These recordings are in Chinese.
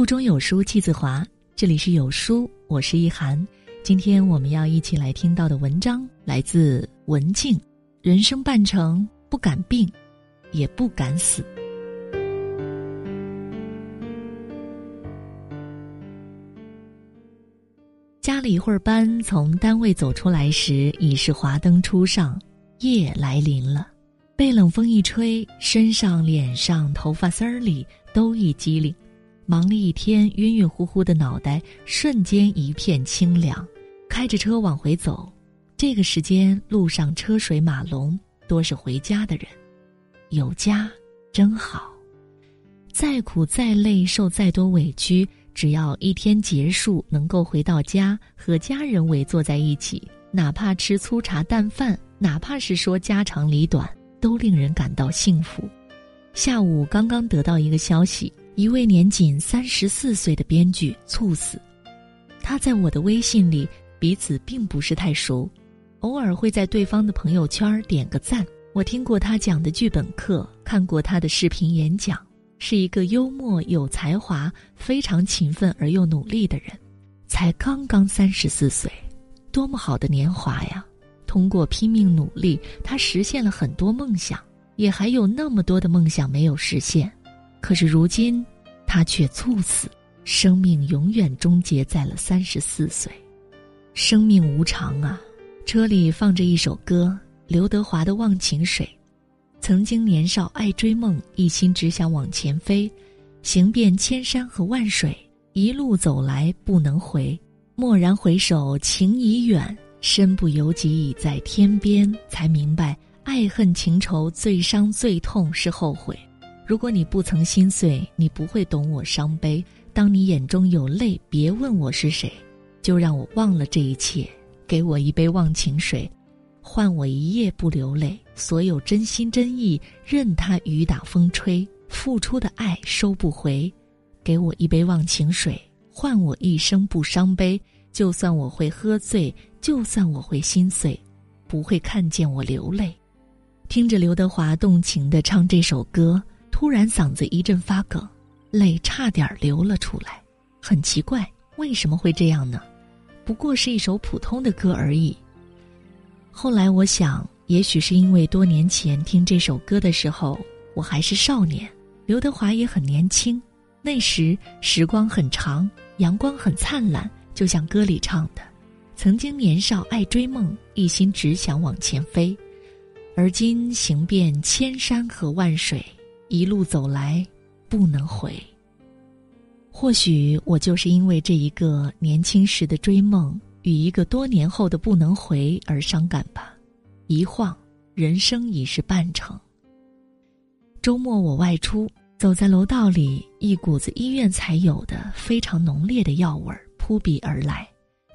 腹中有书气自华，这里是有书，我是一涵。今天我们要一起来听到的文章来自文静。人生半程，不敢病，也不敢死。加了一会儿班，从单位走出来时，已是华灯初上，夜来临了。被冷风一吹，身上、脸上、头发丝儿里都一激灵。忙了一天，晕晕乎乎的脑袋瞬间一片清凉。开着车往回走，这个时间路上车水马龙，多是回家的人。有家真好，再苦再累，受再多委屈，只要一天结束，能够回到家和家人围坐在一起，哪怕吃粗茶淡饭，哪怕是说家长里短，都令人感到幸福。下午刚刚得到一个消息。一位年仅三十四岁的编剧猝死，他在我的微信里，彼此并不是太熟，偶尔会在对方的朋友圈点个赞。我听过他讲的剧本课，看过他的视频演讲，是一个幽默、有才华、非常勤奋而又努力的人。才刚刚三十四岁，多么好的年华呀！通过拼命努力，他实现了很多梦想，也还有那么多的梦想没有实现。可是如今，他却猝死，生命永远终结在了三十四岁。生命无常啊！车里放着一首歌，刘德华的《忘情水》。曾经年少爱追梦，一心只想往前飞，行遍千山和万水，一路走来不能回。蓦然回首，情已远，身不由己已在天边。才明白，爱恨情仇，最伤最痛是后悔。如果你不曾心碎，你不会懂我伤悲。当你眼中有泪，别问我是谁，就让我忘了这一切。给我一杯忘情水，换我一夜不流泪。所有真心真意，任它雨打风吹，付出的爱收不回。给我一杯忘情水，换我一生不伤悲。就算我会喝醉，就算我会心碎，不会看见我流泪。听着刘德华动情的唱这首歌。突然嗓子一阵发梗，泪差点流了出来。很奇怪，为什么会这样呢？不过是一首普通的歌而已。后来我想，也许是因为多年前听这首歌的时候，我还是少年，刘德华也很年轻。那时时光很长，阳光很灿烂，就像歌里唱的：“曾经年少爱追梦，一心只想往前飞，而今行遍千山和万水。”一路走来，不能回。或许我就是因为这一个年轻时的追梦与一个多年后的不能回而伤感吧。一晃，人生已是半程。周末我外出，走在楼道里，一股子医院才有的非常浓烈的药味儿扑鼻而来。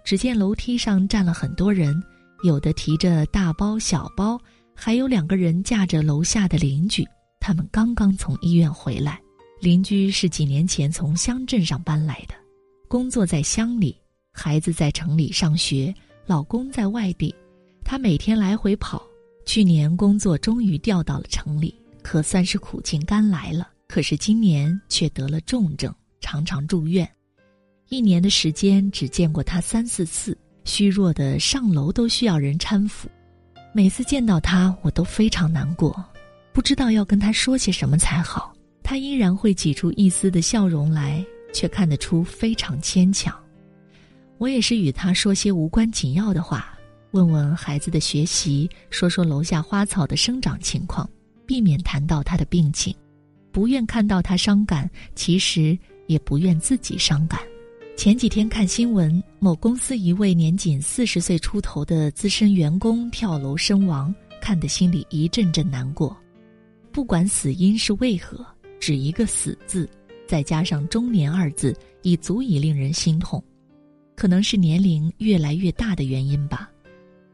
只见楼梯上站了很多人，有的提着大包小包，还有两个人架着楼下的邻居。他们刚刚从医院回来，邻居是几年前从乡镇上搬来的，工作在乡里，孩子在城里上学，老公在外地，他每天来回跑。去年工作终于调到了城里，可算是苦尽甘来了。可是今年却得了重症，常常住院，一年的时间只见过他三四次，虚弱的上楼都需要人搀扶。每次见到他，我都非常难过。不知道要跟他说些什么才好，他依然会挤出一丝的笑容来，却看得出非常牵强。我也是与他说些无关紧要的话，问问孩子的学习，说说楼下花草的生长情况，避免谈到他的病情。不愿看到他伤感，其实也不愿自己伤感。前几天看新闻，某公司一位年仅四十岁出头的资深员工跳楼身亡，看得心里一阵阵难过。不管死因是为何，只一个“死”字，再加上“中年”二字，已足以令人心痛。可能是年龄越来越大的原因吧。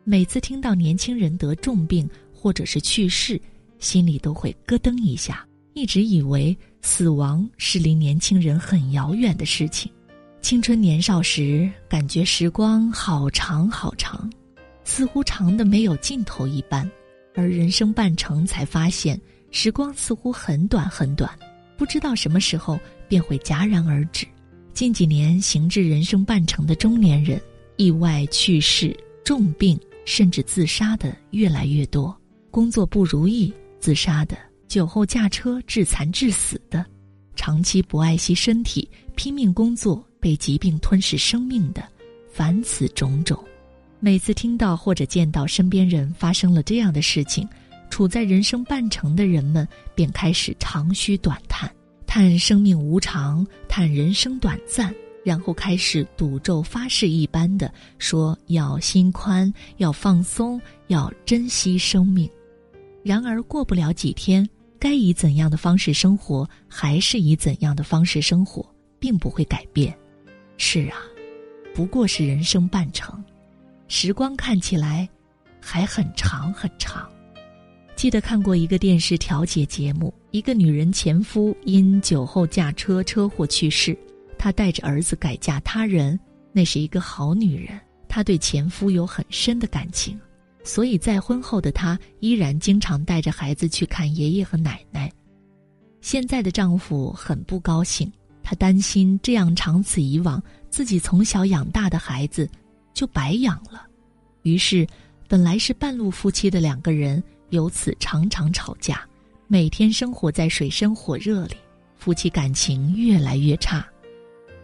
每次听到年轻人得重病或者是去世，心里都会咯噔一下。一直以为死亡是离年轻人很遥远的事情。青春年少时，感觉时光好长好长，似乎长的没有尽头一般。而人生半程，才发现。时光似乎很短很短，不知道什么时候便会戛然而止。近几年行至人生半程的中年人，意外去世、重病甚至自杀的越来越多。工作不如意自杀的，酒后驾车致残致死的，长期不爱惜身体、拼命工作被疾病吞噬生命的，凡此种种。每次听到或者见到身边人发生了这样的事情，处在人生半程的人们便开始长吁短叹。叹生命无常，叹人生短暂，然后开始赌咒发誓一般的说要心宽，要放松，要珍惜生命。然而过不了几天，该以怎样的方式生活，还是以怎样的方式生活，并不会改变。是啊，不过是人生半程，时光看起来还很长很长。记得看过一个电视调解节目，一个女人前夫因酒后驾车车祸去世，她带着儿子改嫁他人。那是一个好女人，她对前夫有很深的感情，所以在婚后的她依然经常带着孩子去看爷爷和奶奶。现在的丈夫很不高兴，他担心这样长此以往，自己从小养大的孩子就白养了。于是，本来是半路夫妻的两个人。由此常常吵架，每天生活在水深火热里，夫妻感情越来越差，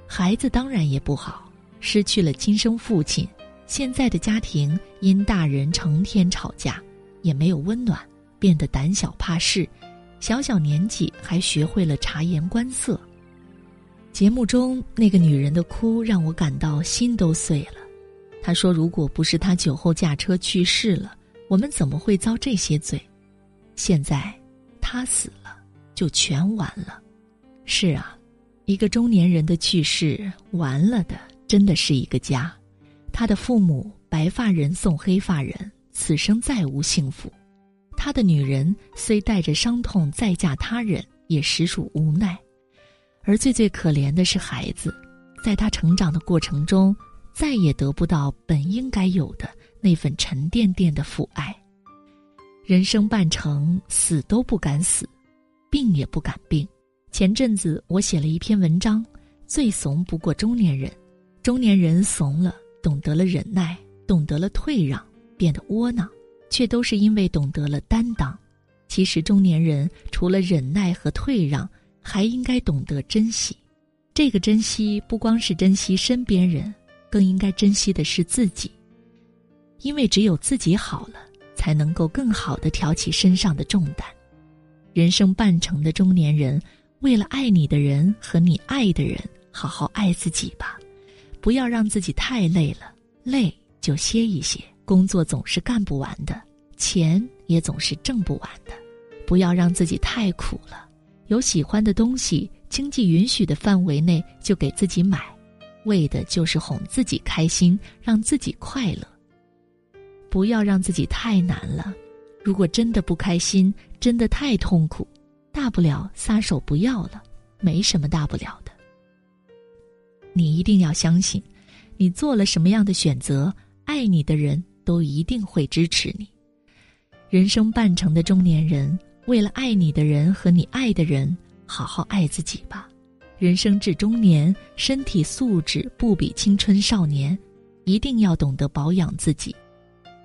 孩子当然也不好，失去了亲生父亲。现在的家庭因大人成天吵架，也没有温暖，变得胆小怕事，小小年纪还学会了察言观色。节目中那个女人的哭让我感到心都碎了。她说：“如果不是她酒后驾车去世了。”我们怎么会遭这些罪？现在，他死了，就全完了。是啊，一个中年人的去世，完了的真的是一个家。他的父母白发人送黑发人，此生再无幸福。他的女人虽带着伤痛再嫁他人，也实属无奈。而最最可怜的是孩子，在他成长的过程中，再也得不到本应该有的。那份沉甸甸的父爱。人生半程，死都不敢死，病也不敢病。前阵子我写了一篇文章，最怂不过中年人。中年人怂了，懂得了忍耐，懂得了退让，变得窝囊，却都是因为懂得了担当。其实中年人除了忍耐和退让，还应该懂得珍惜。这个珍惜不光是珍惜身边人，更应该珍惜的是自己。因为只有自己好了，才能够更好的挑起身上的重担。人生半程的中年人，为了爱你的人和你爱的人，好好爱自己吧，不要让自己太累了。累就歇一歇，工作总是干不完的，钱也总是挣不完的。不要让自己太苦了，有喜欢的东西，经济允许的范围内就给自己买，为的就是哄自己开心，让自己快乐。不要让自己太难了，如果真的不开心，真的太痛苦，大不了撒手不要了，没什么大不了的。你一定要相信，你做了什么样的选择，爱你的人都一定会支持你。人生半程的中年人，为了爱你的人和你爱的人，好好爱自己吧。人生至中年，身体素质不比青春少年，一定要懂得保养自己。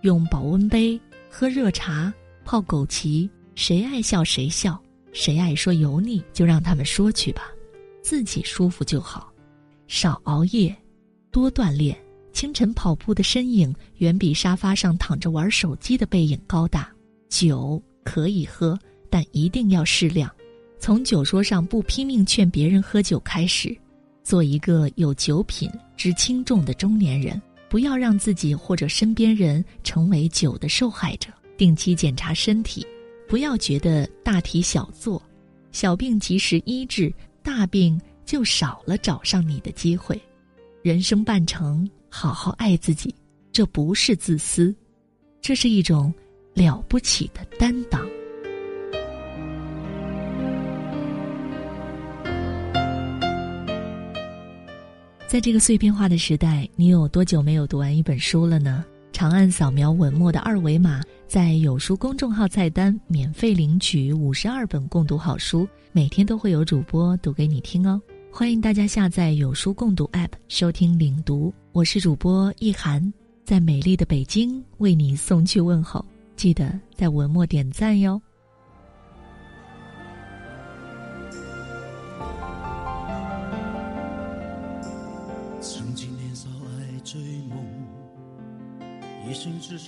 用保温杯喝热茶，泡枸杞，谁爱笑谁笑，谁爱说油腻就让他们说去吧，自己舒服就好。少熬夜，多锻炼。清晨跑步的身影远比沙发上躺着玩手机的背影高大。酒可以喝，但一定要适量。从酒桌上不拼命劝别人喝酒开始，做一个有酒品、知轻重的中年人。不要让自己或者身边人成为酒的受害者。定期检查身体，不要觉得大题小做，小病及时医治，大病就少了找上你的机会。人生半程，好好爱自己，这不是自私，这是一种了不起的担当。在这个碎片化的时代，你有多久没有读完一本书了呢？长按扫描文末的二维码，在有书公众号菜单免费领取五十二本共读好书，每天都会有主播读给你听哦。欢迎大家下载有书共读 App 收听领读，我是主播易涵，在美丽的北京为你送去问候，记得在文末点赞哟。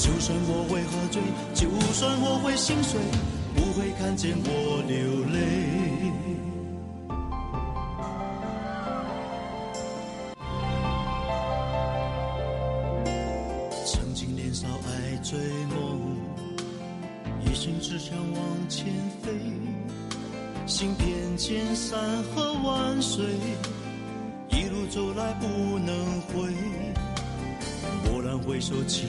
就算我会喝醉，就算我会心碎，不会看见我流泪。曾经年少爱追梦，一心只想往前飞，行遍千山和万水，一路走来不能回。蓦然回首，情，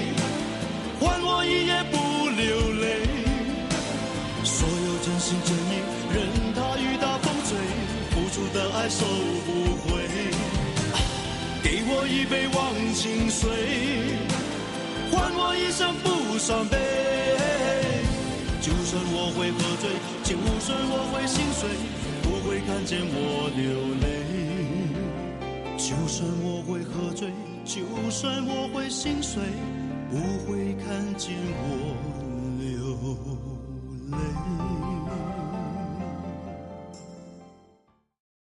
换我一夜不流泪。所有真心真意，任它雨打风吹，付出的爱收不回。给我一杯忘情水，换我一生不伤悲。就算我会喝醉，就算我会心碎，不会看见我流泪。就算我会喝醉。就算我会心碎，不会看见我流泪。